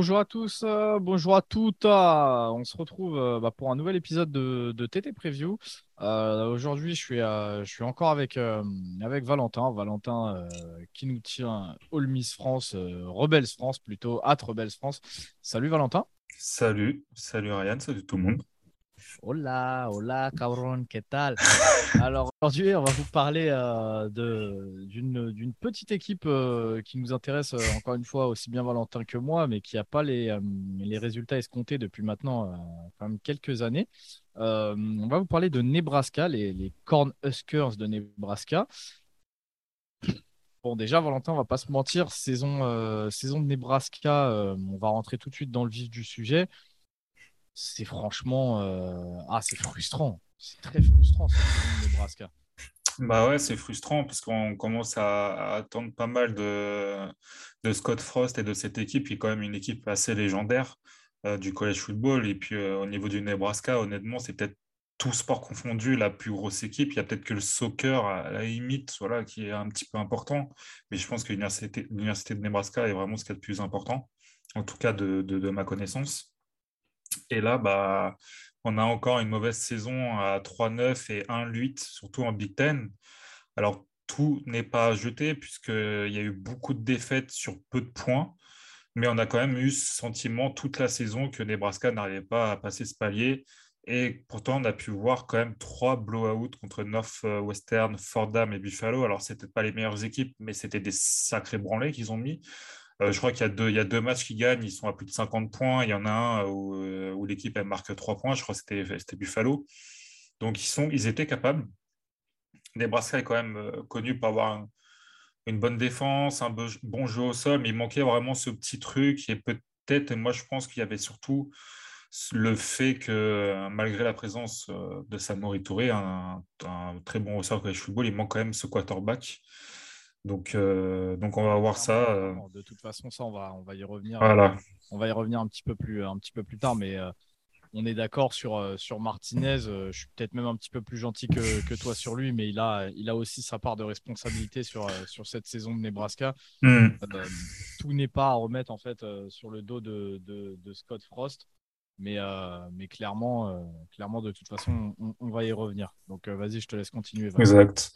Bonjour à tous, euh, bonjour à toutes. euh, on se retrouve euh, bah, pour un nouvel épisode de, TT Preview. Euh, aujourd'hui, je suis, je suis encore avec, avec Valentin. Valentin qui nous tient All Miss France, Rebels France plutôt, at Rebels France. Salut Valentin. Salut, salut Ryan, salut tout le monde. Hola, hola, cabron, ¿qué tal? Alors aujourd'hui, on va vous parler euh, d'une, petite équipe euh, qui nous intéresse euh, encore une fois aussi bien Valentin que moi, mais qui n'a pas les, euh, les résultats escomptés depuis maintenant quand même quelques années. On va vous parler de Nebraska, les, les Cornhuskers de Nebraska. Bon, déjà, Valentin, on va pas se mentir, saison, saison de Nebraska, on va rentrer tout de suite dans le vif du sujet. C'est franchement, euh, ah, c'est frustrant. C'est très frustrant de Nebraska. Bah ouais, c'est frustrant parce qu'on commence à, attendre pas mal de, Scott Frost et de cette équipe qui est quand même une équipe assez légendaire euh, du college football. Et puis euh, au niveau du Nebraska, honnêtement, c'est peut-être tout sport confondu la plus grosse équipe. Il y a peut-être que le soccer à la limite, voilà, qui est un petit peu important. Mais je pense que l'université, de Nebraska est vraiment ce qu'il y plus important, en tout cas de, de ma connaissance. Et là, bah, on a encore une mauvaise saison à 3-9 et 1-8, surtout en Big Ten. Alors, tout n'est pas jeté, puisqu'il y a eu beaucoup de défaites sur peu de points, mais on a quand même eu ce sentiment toute la saison que Nebraska n'arrivait pas à passer ce palier. Et pourtant, on a pu voir quand même trois blowouts contre Northwestern, Fordham et Buffalo. Alors, ce n'étaient pas les meilleures équipes, mais c'était des sacrés branlés qu'ils ont mis. Euh, je crois qu'il y a deux, matchs qui gagnent, ils sont à plus de 50 points. Il y en a un où, euh, où l'équipe marque 3 points, je crois que c'était Buffalo. Donc ils, sont, ils étaient capables. Nebraska est quand même euh, connu pour avoir un- une bonne défense, un bon jeu au sol, mais il manquait vraiment ce petit truc. Et peut-être, moi je pense qu'il y avait surtout le fait que euh, malgré la présence euh, de Samori Touré, un, un très bon ressort college football, il manque quand même ce quarterback. Donc, euh, donc on va voir ça. euh, De toute façon, ça, on va, on va y revenir. voilà. On va y revenir un petit peu plus, un petit peu plus tard, mais euh, on est d'accord sur, euh, sur Martinez. Euh, je suis peut-être même un petit peu plus gentil que, que toi sur lui, mais il a, il a aussi sa part de responsabilité sur, euh, sur cette saison de Nebraska. Hmm. Euh, tout n'est pas à remettre en fait euh, sur le dos de, de, de Scott Frost, mais, euh, mais clairement, euh, clairement, de toute façon, on, on va y revenir. Donc, euh, vas-y, je te laisse continuer. Exact.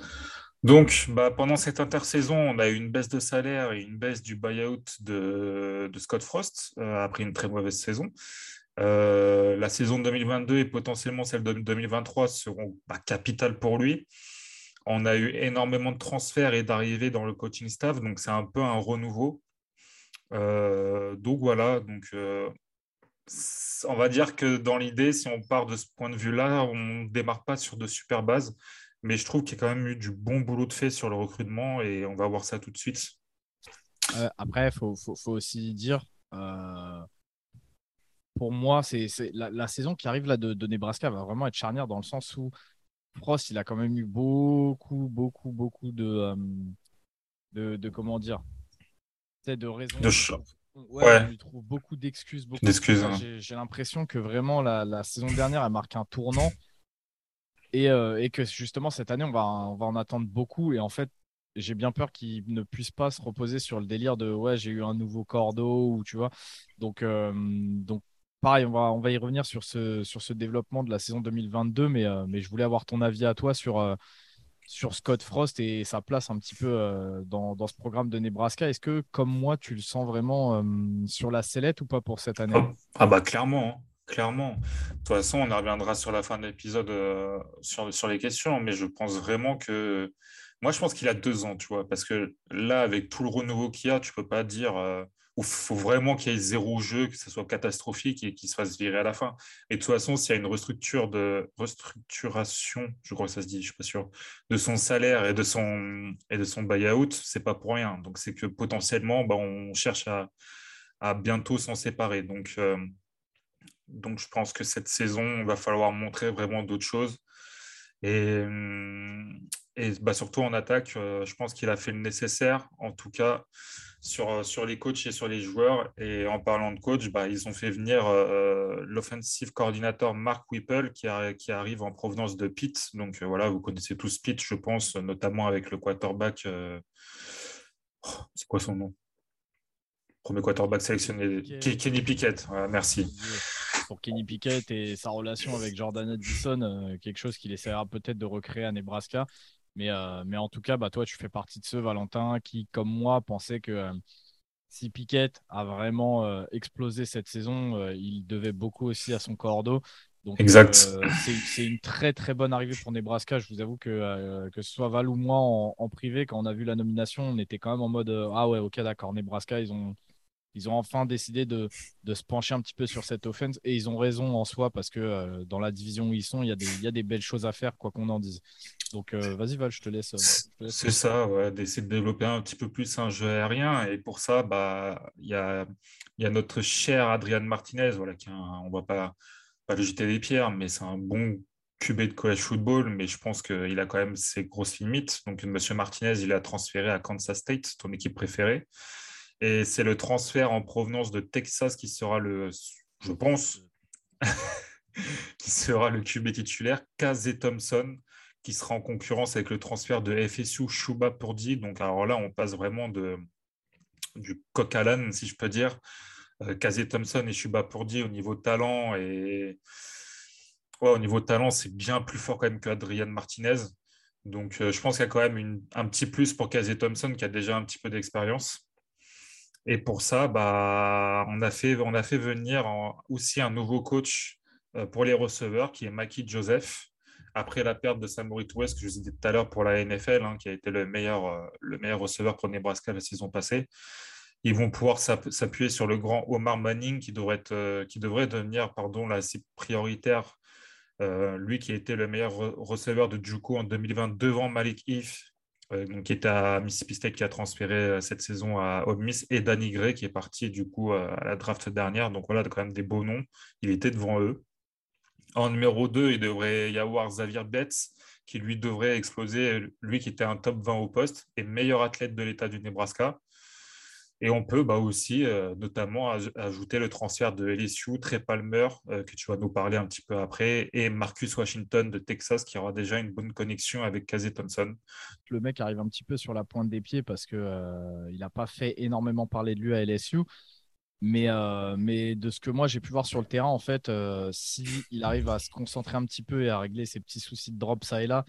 Donc, bah, pendant cette intersaison, on a eu une baisse de salaire et une baisse du buyout de, de Scott Frost euh, après une très mauvaise saison. Euh, la saison de 2022 et potentiellement celle de 2023 seront bah, capitales pour lui. On a eu énormément de transferts et d'arrivées dans le coaching staff, donc c'est un peu un renouveau. Euh, donc voilà, donc on va dire que dans l'idée, si on part de ce point de vue-là, on ne démarre pas sur de super bases, mais je trouve qu'il y a quand même eu du bon boulot de fait sur le recrutement et on va voir ça tout de suite. Euh, après, il faut, faut, faut aussi dire, euh, pour moi, c'est la, la saison qui arrive là de, de Nebraska va vraiment être charnière dans le sens où Frost, il a quand même eu beaucoup, beaucoup, beaucoup de, euh, de, de comment dire, de raisons. De Ouais, Ouais. lui trouve beaucoup d'excuses. beaucoup hein. J'ai j'ai l'impression que vraiment la, la saison dernière a marqué un tournant et, euh, et que justement cette année, on va, on va en attendre beaucoup. Et en fait, j'ai bien peur qu'il ne puisse pas se reposer sur le délire de ouais, j'ai eu un nouveau cordeau ou tu vois. Donc, euh, donc pareil, on va, on va y revenir sur ce, sur ce développement de la saison 2022, mais, euh, mais je voulais avoir ton avis à toi sur, sur Scott Frost et sa place un petit peu dans, dans ce programme de Nebraska. Est-ce que, comme moi, tu le sens vraiment sur la sellette ou pas pour cette année? Ah, ah bah clairement, hein, clairement. De toute façon, on y reviendra sur la fin de l'épisode euh, sur, les questions, mais je pense vraiment que... Moi, je pense qu'il a deux ans, tu vois, parce que là, avec tout le renouveau qu'il y a, tu peux pas dire... euh, ou faut vraiment qu'il y ait zéro jeu, que ce soit catastrophique et qu'il se fasse virer à la fin. Et de toute façon, s'il y a une restructure de restructuration, je crois que ça se dit, je suis pas sûr, de son salaire et de son et de son buy-out, c'est pas pour rien. Donc c'est que potentiellement, bah, on cherche à, à bientôt s'en séparer. Donc euh, donc je pense que cette saison, il va falloir montrer vraiment d'autres choses. Et, hum, et bah, surtout en attaque, je pense qu'il a fait le nécessaire, en tout cas sur, sur les coachs et sur les joueurs. Et en parlant de coach, bah, ils ont fait venir l'offensive coordinator Mark Whipple qui, qui, arrive en provenance de Pitt. Donc voilà, vous connaissez tous Pitt, je pense, notamment avec le quarterback. Oh, c'est quoi son nom? Premier quarterback sélectionné. Kenny Pickett, merci. Pour Kenny Pickett et sa relation avec Jordan Addison, euh, quelque chose qu'il essaiera peut-être de recréer à Nebraska. Mais, euh, mais en tout cas, bah, toi, tu fais partie de ceux, Valentin, qui, comme moi, pensaient que euh, si Pickett a vraiment explosé cette saison, il devait beaucoup aussi à son cordeau. Donc, exact. c'est une très très bonne arrivée pour Nebraska. Je vous avoue que que ce soit Val ou moi en, en, privé, quand on a vu la nomination, on était quand même en mode ah ouais, ok, d'accord, Nebraska, ils ont ils ont enfin décidé de, se pencher un petit peu sur cette offense et ils ont raison en soi parce que euh, dans la division où ils sont, il y, a des, des belles choses à faire, quoi qu'on en dise. Donc euh, vas-y Val, je te laisse. Euh, c'est ça, d'essayer de développer un petit peu plus un jeu aérien et pour ça, bah il y a, y a notre cher Adrian Martinez, voilà, qui on va pas, pas le jeter des pierres, mais c'est un bon QB de college football, mais je pense qu'il a quand même ses grosses limites. Donc, M. Martinez, il a transféré à Kansas State, ton équipe préférée. Et c'est le transfert en provenance de Texas qui sera le, je pense, qui sera le QB titulaire, Kazé Thompson, qui sera en concurrence avec le transfert de FSU Shuba Purdy. Donc, alors là, on passe vraiment de, du coq à si je peux dire. Euh, Kazé Thompson et Shuba Purdy au niveau talent et au niveau talent, c'est bien plus fort quand même que Adrian Martinez. Donc, euh, je pense qu'il y a quand même un petit plus pour Kazé Thompson qui a déjà un petit peu d'expérience. Et pour ça, bah, on, a fait, venir aussi un nouveau coach euh, pour les receveurs, qui est Maki Joseph, après la perte de Samuel West, que je vous disais tout à l'heure pour la NFL, hein, qui a été le meilleur, euh, receveur pour Nebraska la saison passée. Ils vont pouvoir s'appuyer sur le grand Omar Manning, qui devrait, euh, devenir pardon, la prioritaire. lui qui a été le meilleur receveur de Juco en 2020 devant Malik If, euh, qui était à Mississippi State, qui a transféré euh, cette saison à Ole et Danny Gray, qui est parti du coup euh, à la draft dernière. Donc voilà, quand même des beaux noms. Il était devant eux. En numéro 2, il devrait y avoir Xavier Betts, qui lui devrait exploser, lui qui était un top 20 au poste et meilleur athlète de l'État du Nebraska. Et on peut bah, aussi euh, notamment ajouter le transfert de LSU, Trey Palmer, euh, que tu vas nous parler un petit peu après, et Marcus Washington de Texas, qui aura déjà une bonne connexion avec Casey Thompson. Le mec arrive un petit peu sur la pointe des pieds parce qu'il euh, n'a pas fait énormément parler de lui à LSU. Mais, mais de ce que moi j'ai pu voir sur le terrain, en fait, s'il arrive à se concentrer un petit peu et à régler ses petits soucis de drop ça et là,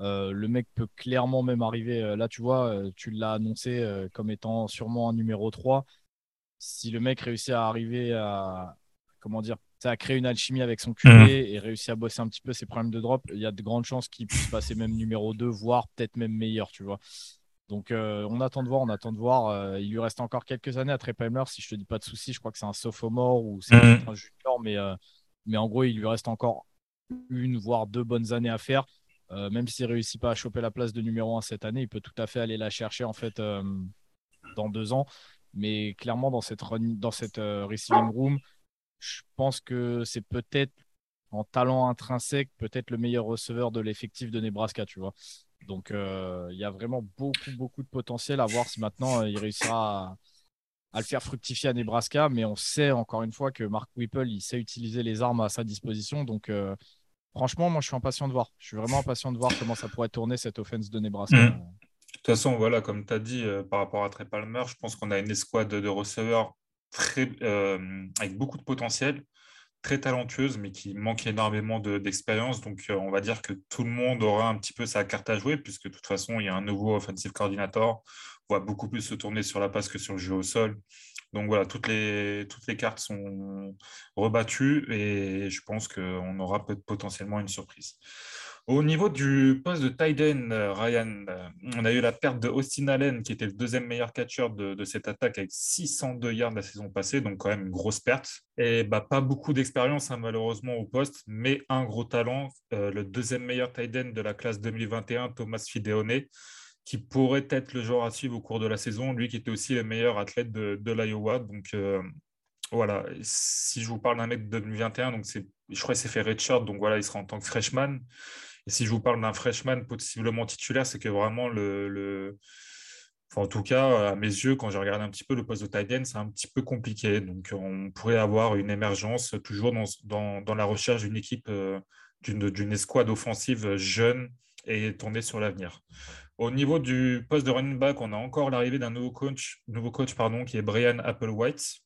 euh, le mec peut clairement même arriver. Euh, là, tu vois, euh, tu l'as annoncé comme étant sûrement un numéro 3. Si le mec réussit à arriver à, comment dire, à créer une alchimie avec son QB mhm. et réussit à bosser un petit peu ses problèmes de drop, il y a de grandes chances qu'il puisse passer même numéro 2, voire peut-être même meilleur, tu vois. Donc on attend de voir, on attend de voir. il lui reste encore quelques années à Trey si je te dis pas de soucis. Je crois que c'est un sophomore ou c'est mhm. un junior, mais, mais en gros, il lui reste encore une, voire deux bonnes années à faire. Euh, même s'il réussit pas à choper la place de numéro 1 cette année, il peut tout à fait aller la chercher en fait euh, dans deux ans. Mais clairement, dans cette, dans cette euh, receiving room, je pense que c'est peut-être en talent intrinsèque, peut-être le meilleur receveur de l'effectif de Nebraska, tu vois. Donc il y a vraiment beaucoup, beaucoup de potentiel à voir si maintenant il réussira à, le faire fructifier à Nebraska. Mais on sait encore une fois que Mark Whipple, il sait utiliser les armes à sa disposition. Donc franchement, moi, je suis impatient de voir. Je suis vraiment impatient de voir comment ça pourrait tourner cette offense de Nebraska. Mm. De toute façon, voilà, comme tu as dit, euh, par rapport à Trey Palmer, je pense qu'on a une escouade de, receveurs très, euh, avec beaucoup de potentiel, très talentueuse, mais qui manque énormément d'expérience. Donc, euh, on va dire que tout le monde aura un petit peu sa carte à jouer, puisque de toute façon, il y a un nouveau offensive coordinator. On va beaucoup plus se tourner sur la passe que sur le jeu au sol. Donc voilà, toutes les, toutes les cartes sont rebattues et je pense qu'on aura potentiellement une surprise. Au niveau du poste de Tyden, Ryan, on a eu la perte de Austin Allen, qui était le deuxième meilleur catcher de, cette attaque avec 602 yards la saison passée, donc quand même une grosse perte. Et bah, pas beaucoup d'expérience hein, malheureusement au poste, mais un gros talent, euh, le deuxième meilleur Tyden de la classe 2021, Thomas Fideone qui pourrait être le joueur à suivre au cours de la saison, lui qui était aussi le meilleur athlète de, l'Iowa. Donc euh, voilà, si je vous parle d'un mec de 2021, donc je crois qu'il s'est fait redshirt, donc voilà, il sera en tant que freshman. Et si je vous parle d'un freshman possiblement titulaire, c'est que vraiment le, en tout cas, à mes yeux, quand j'ai regardé un petit peu le poste de tight c'est un petit peu compliqué. Donc, on pourrait avoir une émergence toujours dans, dans, la recherche d'une équipe, euh, d'une escouade offensive jeune et tournée sur l'avenir. Au niveau du poste de running back, on a encore l'arrivée d'un nouveau coach, nouveau coach pardon, qui est Brian Applewhite.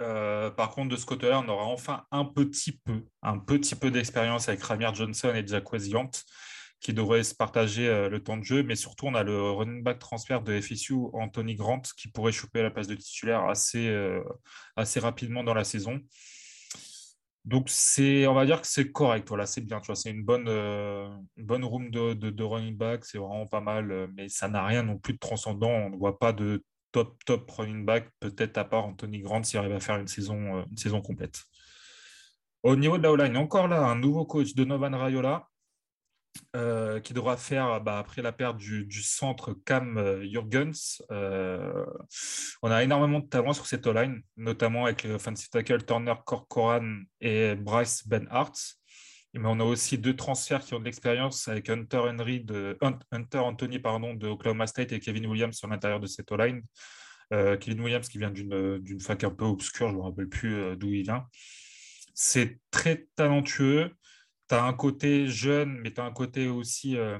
Euh, par contre, de ce côté-là, on aura enfin un petit peu, d'expérience avec Ramir Johnson et Jack Yant qui devraient se partager euh, le temps de jeu. Mais surtout, on a le running back transfert de FSU, Anthony Grant, qui pourrait choper la place de titulaire assez, euh, assez rapidement dans la saison. Donc, c'est, on va dire que c'est correct. C'est bien. Tu vois, c'est une bonne, une bonne room de, running back. C'est vraiment pas mal. Mais ça n'a rien non plus de transcendant. On ne voit pas de top, top running back, peut-être à part Anthony Grant s'il arrive à faire une saison, euh, saison complète. Au niveau de la O-line, encore là, un nouveau coach de Novan Rayola euh, qui devra faire, bah, après la perte du, centre Cam euh, Jurgens, on a énormément de talent sur cette O-line, notamment avec le offensive tackle Turner Corcoran et Bryce Ben Hart. Mais on a aussi deux transferts qui ont de l'expérience avec Hunter, Henry Hunter Anthony pardon, de Oklahoma State et Kevin Williams sur l'intérieur de cette line. Euh, Kevin Williams qui vient d'une fac un peu obscure, je ne me rappelle plus euh, d'où il vient. C'est très talentueux. Tu as un côté jeune, mais tu as un côté aussi euh,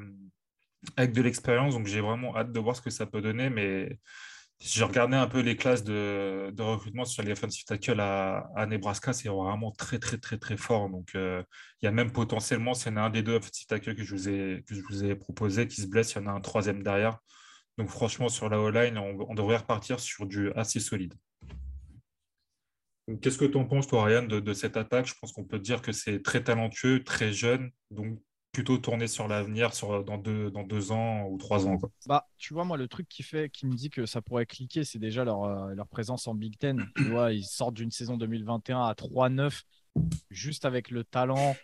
avec de l'expérience. Donc j'ai vraiment hâte de voir ce que ça peut donner. Mais j'ai regardé un peu les classes de, recrutement sur les offensive tackles à, Nebraska, c'est vraiment très, très, très, très fort. Donc, euh, il y a même potentiellement, s'il y a un des deux offensive tackles que je vous ai, que je vous ai proposé qui se blesse, il y en a un troisième derrière. Donc, franchement, sur la O-line, on, devrait repartir sur du assez solide. Qu'est-ce que tu en penses, toi, Ryan, de, cette attaque? Je pense qu'on peut dire que c'est très talentueux, très jeune. Donc, plutôt tourner sur l'avenir sur, dans, deux, ans ou trois ans. Bah, tu vois, moi, le truc qui, fait, qui me dit que ça pourrait cliquer, c'est déjà leur, euh, présence en Big Ten. Tu vois, ils sortent d'une saison 2021 à 3-9, juste avec le talent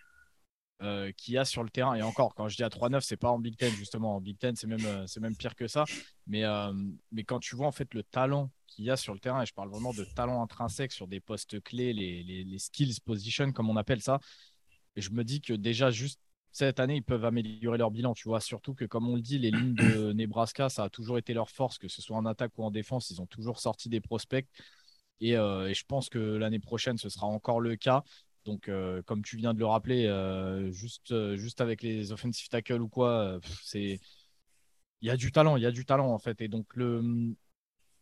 euh, qu'il y a sur le terrain. Et encore, quand je dis à 3-9, c'est pas en Big Ten, justement. En Big Ten, c'est même, euh, c'est même pire que ça. Mais, mais quand tu vois en fait le talent qu'il y a sur le terrain, et je parle vraiment de talent intrinsèque sur des postes clés, les, les, les skills position, comme on appelle ça, et je me dis que déjà, juste cette année, ils peuvent améliorer leur bilan, tu vois. Surtout que, comme on le dit, les lignes de Nebraska, ça a toujours été leur force, que ce soit en attaque ou en défense, ils ont toujours sorti des prospects. Et, euh, je pense que l'année prochaine, ce sera encore le cas. Donc, euh, comme tu viens de le rappeler, euh, juste, juste avec les offensive tackles ou quoi, c'est il y a du talent, il y a du talent en fait. Et donc, le,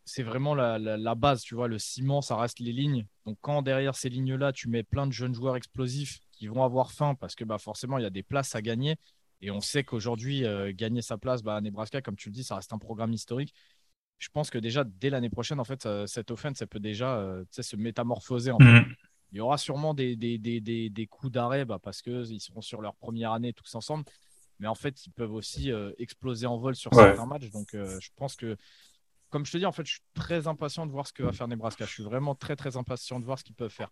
c'est vraiment la, la, base, tu vois. Le ciment, ça reste les lignes. Donc, quand derrière ces lignes-là, tu mets plein de jeunes joueurs explosifs qui vont avoir faim parce que bah, forcément, il y a des places à gagner. Et on sait qu'aujourd'hui, euh, gagner sa place bah, à Nebraska, comme tu le dis, ça reste un programme historique. Je pense que déjà, dès l'année prochaine, en fait, cette offense, ça peut déjà euh, se métamorphoser. Mhm. Il y aura sûrement des, des, des, des coups d'arrêt bah, parce qu'ils seront sur leur première année tous ensemble. Mais en fait, ils peuvent aussi euh, exploser en vol sur certains matchs. Donc, je pense que, comme je te dis, en fait, je suis très impatient de voir ce que va faire Nebraska. Je suis vraiment très, très impatient de voir ce qu'ils peuvent faire.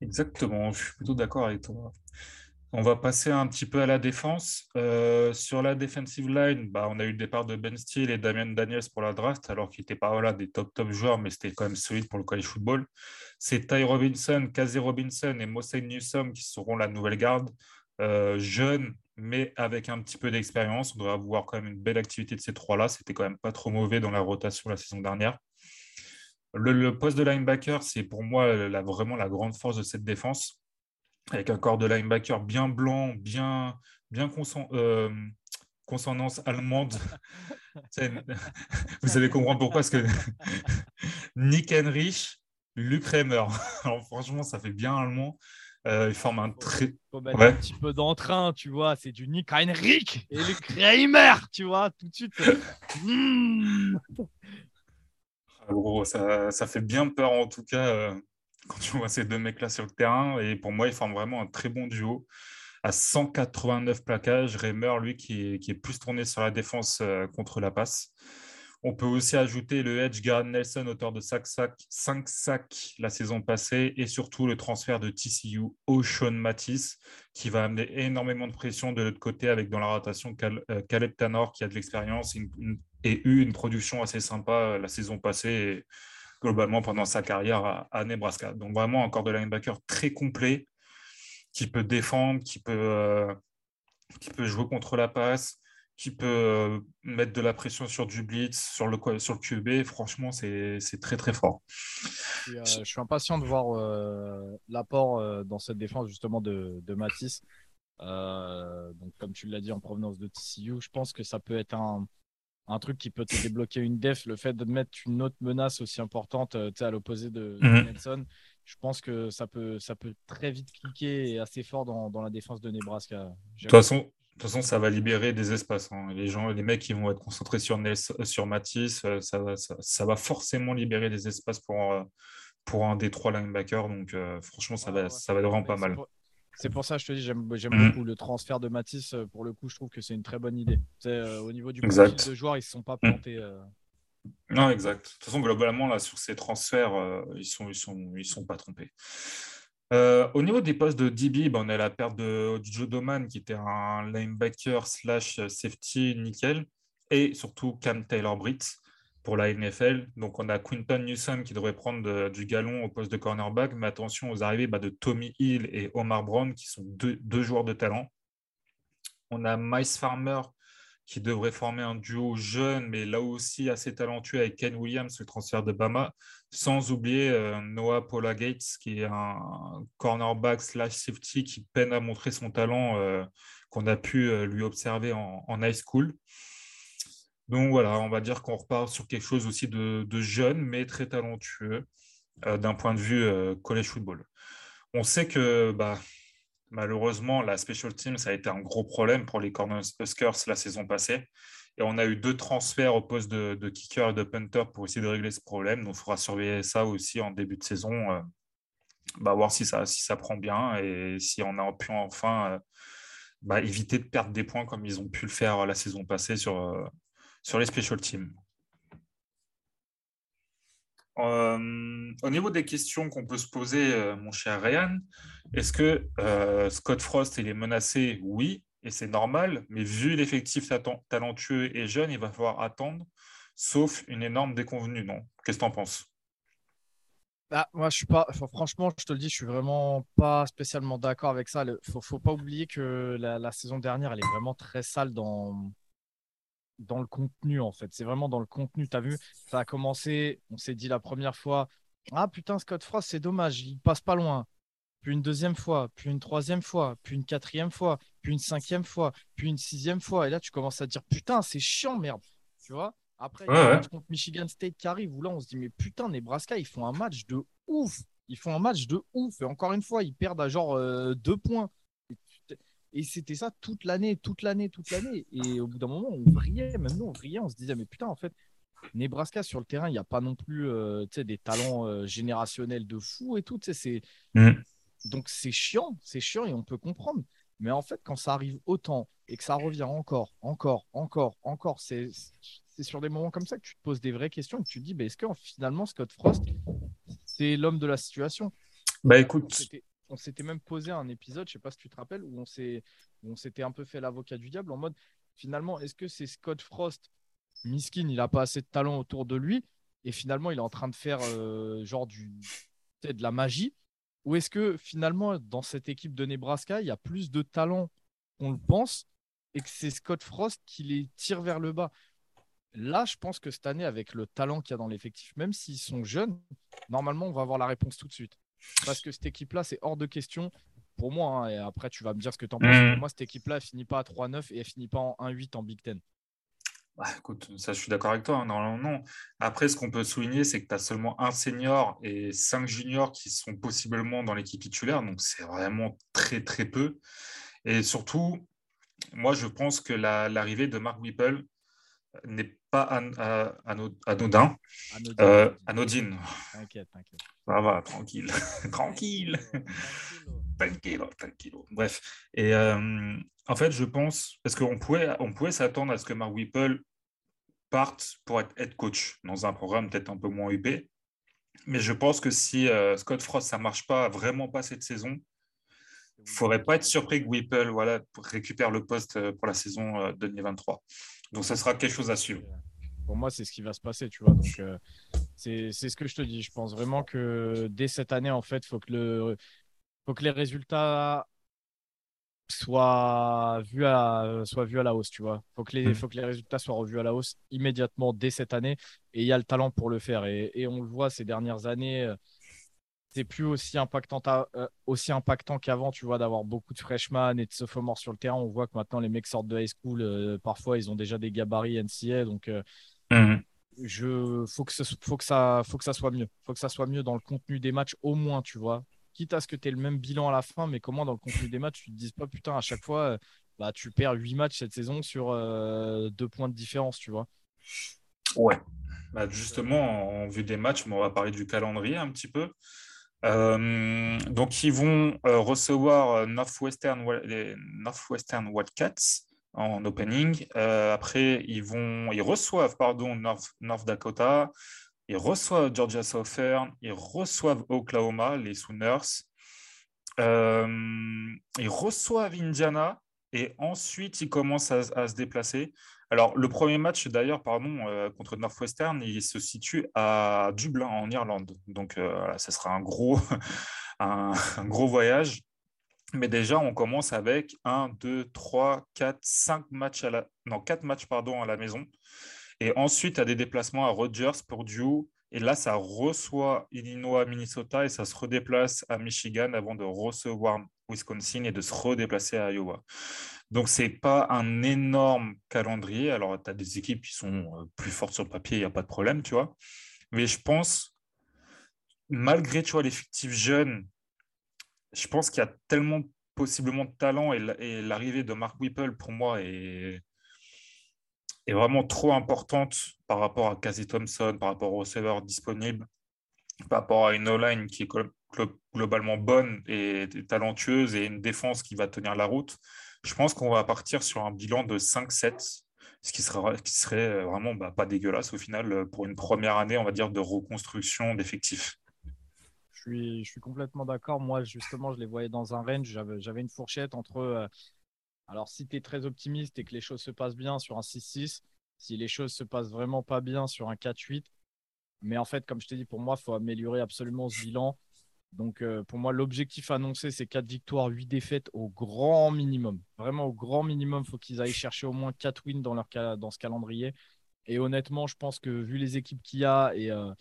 Exactement, je suis plutôt d'accord avec toi. On va passer un petit peu à la défense. Euh, sur la defensive line, bah, on a eu le départ de Ben Steele et Damien Daniels pour la draft, alors qu'ils n'étaient pas voilà, des top top joueurs, mais c'était quand même solide pour le college football. C'est Ty Robinson, Casey Robinson et Mossé Newsom qui seront la nouvelle garde. Euh, jeunes, mais avec un petit peu d'expérience. On devrait avoir quand même une belle activité de ces trois-là. C'était quand même pas trop mauvais dans la rotation la saison dernière. Le, poste de linebacker, c'est pour moi la, vraiment la grande force de cette défense, avec un corps de linebacker bien blanc, bien, bien euh, consonance allemande. Vous allez comprendre pourquoi, parce que Nick Henrich, Luc Reimer. Alors franchement, ça fait bien allemand. Euh, il forme un très. un petit peu d'entrain, tu vois. C'est du Nick Heinrich et Luc Reimer, tu vois, tout de suite. Hmm. Gros, ça, ça, fait bien peur en tout cas euh, quand tu vois ces deux mecs-là sur le terrain. Et pour moi, ils forment vraiment un très bon duo. À 189 plaquages, Reimer, lui, qui est, qui est plus tourné sur la défense euh, contre la passe. On peut aussi ajouter le Edge Nelson, auteur de 5 sacs, la saison passée, et surtout le transfert de TCU au Sean Matisse, qui va amener énormément de pression de l'autre côté, avec dans la rotation euh, Caleb Tanor, qui a de l'expérience et eu une production assez sympa euh, la saison passée, et globalement pendant sa carrière à, Nebraska. Donc vraiment encore de linebacker très complet, qui peut défendre, qui peut, euh, qui peut jouer contre la passe, qui peut euh, mettre de la pression sur du blitz, sur le, sur le QB. Franchement, c'est très, très fort. Euh, je suis impatient de voir euh, l'apport dans cette défense, justement, de, de Matisse. donc, comme tu l'as dit, en provenance de TCU, je pense que ça peut être un, un truc qui peut te débloquer une def. Le fait de mettre une autre menace aussi importante à l'opposé de, mhm. Nelson, je pense que ça peut, ça peut très vite cliquer et assez fort dans, dans la défense de Nebraska. De toute façon, toute façon, ça va libérer des espaces. Hein. Les gens, les mecs qui vont être concentrés sur, sur Matisse, euh, ça va, ça, va forcément libérer des espaces pour, euh, pour un des trois linebackers. Donc, euh, franchement, ça, va, ça va vraiment pas mal. C'est pour ça que je te dis, j'aime mmh. beaucoup le transfert de Matisse. Pour le coup, je trouve que c'est une très bonne idée. au niveau du profil de joueurs, ils ne se sont pas mmh. plantés. Non, exact. De toute façon, globalement, là, sur ces transferts, ils ne sont, ils sont, ils sont pas trompés. Euh, au niveau des postes de DB, ben, on a la perte de, Joe Doman, qui était un linebacker slash safety nickel, et surtout Cam Taylor-Britt pour la NFL. Donc, on a Quinton Newsom qui devrait prendre du galon au poste de cornerback, mais attention aux arrivées bah, de Tommy Hill et Omar Brown, qui sont deux, deux joueurs de talent. On a Mice Farmer qui devrait former un duo jeune, mais là aussi assez talentueux avec Ken Williams, le transfert de Bama, sans oublier euh, Noah Paula Gates, qui est un cornerback slash safety qui peine à montrer son talent euh, qu'on a pu euh, lui observer en, high school. Donc voilà, on va dire qu'on repart sur quelque chose aussi de, de jeune, mais très talentueux d'un point de vue college football. On sait que bah, Malheureusement, la special team, ça a été un gros problème pour les Cornhuskers la saison passée. Et on a eu deux transferts au poste de, kicker et de punter pour essayer de régler ce problème. Donc, il faudra surveiller ça aussi en début de saison, euh, bah, voir si ça, prend bien et si on a pu enfin euh, bah, éviter de perdre des points comme ils ont pu le faire la saison passée sur, euh, sur les special teams. Euh, au niveau des questions qu'on peut se poser, euh, mon cher Ryan, est-ce que euh, Scott Frost est menacé? Oui, et c'est normal, mais vu l'effectif talentueux et jeune, il va falloir attendre, sauf une énorme déconvenue, non? Qu'est-ce que tu en penses? Bah, moi, je suis pas. franchement, je te le dis, je suis vraiment pas spécialement d'accord avec ça. Il faut, faut pas oublier que la, saison dernière, elle est vraiment très sale dans, dans le contenu, en fait. C'est vraiment dans le contenu. Tu as vu, ça a commencé, on s'est dit la première fois, ah putain, Scott Frost, c'est dommage, il passe pas loin. Puis une deuxième fois, puis une troisième fois, puis une quatrième fois, puis une cinquième fois, puis une sixième fois. Et là, tu commences à dire, putain, c'est chiant, merde. Tu vois? Après, il y a un match contre Michigan State qui arrive où là, on se dit, mais putain, Nebraska, ils font un match de ouf. Ils font un match de ouf. Et encore une fois, ils perdent à genre euh, deux points. Et c'était ça toute l'année, toute l'année, toute l'année. Et au bout d'un moment, on brillait, même nous, on on se disait, mais putain, en fait, Nebraska sur le terrain, il n'y a pas non plus euh, des talents euh, générationnels de fou et tout. C'est... Mm. Donc c'est chiant, c'est chiant et on peut comprendre. Mais en fait, quand ça arrive autant et que ça revient encore, encore, encore, encore, c'est, c'est sur des moments comme ça que tu te poses des vraies questions et que tu te dis, bah, est-ce que finalement Scott Frost, c'est l'homme de la situation? Bah écoute, on s'était même posé un épisode, je sais pas si tu te rappelles, où on s'était un peu fait l'avocat du diable en mode finalement, est-ce que c'est Scott Frost, miskin, il a pas assez de talent autour de lui et finalement il est en train de faire euh, genre du, de la magie? Ou est-ce que finalement dans cette équipe de Nebraska il y a plus de talent qu'on le pense et que c'est Scott Frost qui les tire vers le bas? Là, je pense que cette année, avec le talent qu'il y a dans l'effectif, même s'ils sont jeunes, normalement, on va avoir la réponse tout de suite. Parce que cette équipe-là, c'est hors de question pour moi. Hein, et après, tu vas me dire ce que tu en penses. Pour mm. moi, cette équipe-là, elle finit pas à 3-9 et elle finit pas en 1-8 en Big Ten. Bah, écoute, ça, je suis d'accord avec toi. Hein, non, non. Après, ce qu'on peut souligner, c'est que tu as seulement un senior et cinq juniors qui sont possiblement dans l'équipe titulaire. Donc, c'est vraiment très, très peu. Et surtout, moi, je pense que l'arrivée de Mark Whipple n'est pas anodin. Euh, anodine. T'inquiète, t'inquiète. Ça va, tranquille. tranquille. tranquille, tranquille. Bref. Et euh, en fait, je pense, parce qu'on pouvait, on pouvait s'attendre à ce que Mark Whipple parte pour être head coach dans un programme peut-être un peu moins UP. Mais je pense que si euh, Scott Frost, ça ne marche pas, vraiment pas cette saison, il ne faudrait pas être surpris que Whipple voilà, récupère le poste pour la saison 2023. Donc, ça sera quelque chose à suivre. Pour moi, c'est ce qui va se passer, tu vois. Donc, euh, c'est ce que je te dis. Je pense vraiment que dès cette année, en fait, il faut, que le, faut que les résultats soit vu à, soit vu à la hausse, tu vois. Faut que les, Mm. faut que les résultats soient revus à la hausse immédiatement dès cette année. Et il y a le talent pour le faire. Et, et on le voit ces dernières années, euh, c'est plus aussi impactant, à- euh, aussi impactant qu'avant, tu vois, d'avoir beaucoup de freshmen et de sophomores sur le terrain. On voit que maintenant, les mecs sortent de high school. euh, parfois, ils ont déjà des gabarits NCA. Donc, euh, je faut que ce- faut que ça faut que ça soit mieux faut que ça soit mieux dans le contenu des matchs au moins tu vois quitte à ce que tu aies le même bilan à la fin mais comment dans le contenu des matchs tu te dises pas putain à chaque fois euh, bah tu perds 8 matchs cette saison sur deux points de différence tu vois Ouais. Bah, justement, en vue des matchs, on va parler du calendrier un petit peu. Euh, donc, ils vont euh, recevoir euh, Northwestern, Northwestern Wildcats en opening. Après, ils vont, ils reçoivent, pardon, North, North Dakota. Ils reçoivent Georgia Southern. Ils reçoivent Oklahoma, les Sooners. Ils reçoivent Indiana. Et ensuite, ils commencent à se déplacer. Alors, le premier match, d'ailleurs, pardon, euh, contre Northwestern, il se situe à Dublin, en Irlande. Donc, euh, ça sera un gros, un, gros voyage. Mais déjà, on commence avec 1, 2, 3, 4, 5 matchs à la... Non, 4 matchs, pardon, à la maison. Et ensuite, as des déplacements à Rogers, Purdue. Et là, ça reçoit Illinois, Minnesota et ça se redéplace à Michigan avant de recevoir Wisconsin et de se redéplacer à Iowa. Donc, ce n'est pas un énorme calendrier. Alors, tu as des équipes qui sont euh, plus fortes sur le papier, il n'y a pas de problème, tu vois. Mais je pense, malgré tu vois, l'effectif jeune, je pense qu'il y a tellement possiblement de talent et la- et l'arrivée de Mark Whipple, pour moi, est, est vraiment trop importante par rapport à Casey Thompson, par rapport aux receveurs disponibles, par rapport à une O-line qui est glo- glo- globalement bonne et talentueuse et une défense qui va tenir la route. Je pense qu'on va partir sur un bilan de 5-7, ce qui sera, qui serait vraiment bah, pas dégueulasse au final pour une première année, on va dire, de reconstruction d'effectifs. je suis complètement d'accord moi justement je les voyais dans un range j'avais j'avais une fourchette entre euh, alors si tu es très optimiste et que les choses se passent bien sur un 6-6 si les choses se passent vraiment pas bien sur un 4-8 mais en fait comme je t'ai dit pour moi il faut améliorer absolument ce bilan Donc, euh, pour moi, l'objectif annoncé, c'est 4 victoires, 8 défaites au grand minimum. Vraiment, au grand minimum, il faut qu'ils aillent chercher au moins 4 wins dans, ce calendrier. Et honnêtement, je pense que vu les équipes qu'il y a et, euh,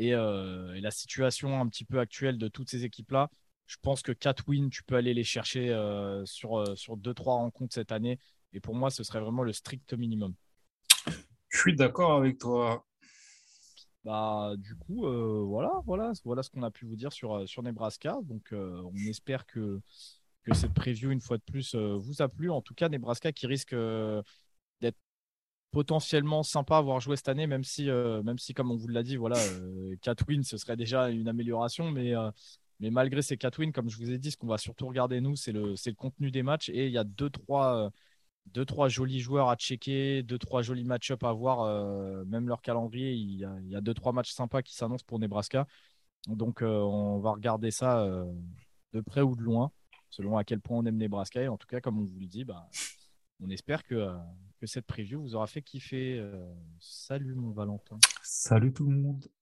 euh, et la situation un petit peu actuelle de toutes ces équipes-là, je pense que 4 wins, tu peux aller les chercher euh, sur, euh, sur 2-3 rencontres cette année. Et pour moi, ce serait vraiment le strict minimum. Je suis d'accord avec toi. Bah, du coup, euh, voilà, voilà, voilà ce qu'on a pu vous dire sur, euh, sur Nebraska. Donc, euh, on espère que, que cette preview, une fois de plus, euh, vous a plu. En tout cas, Nebraska qui risque euh, d'être potentiellement sympa à voir jouer cette année, même si, euh, même si comme on vous l'a dit, voilà, euh, 4 wins, ce serait déjà une amélioration. Mais, euh, mais malgré ces 4 wins, comme je vous ai dit, ce qu'on va surtout regarder, nous, c'est le, contenu des matchs. Et il y a 2-3 deux, trois jolis joueurs à checker, deux, trois jolis match-up à voir. euh, même leur calendrier, il y, a, il y a deux, trois matchs sympas qui s'annoncent pour Nebraska. Donc, euh, on va regarder ça euh, de près ou de loin, selon à quel point on aime Nebraska. Et en tout cas, comme on vous le dit, bah, on espère que, euh, cette preview vous aura fait kiffer. Euh, salut, mon Valentin. Salut tout le monde.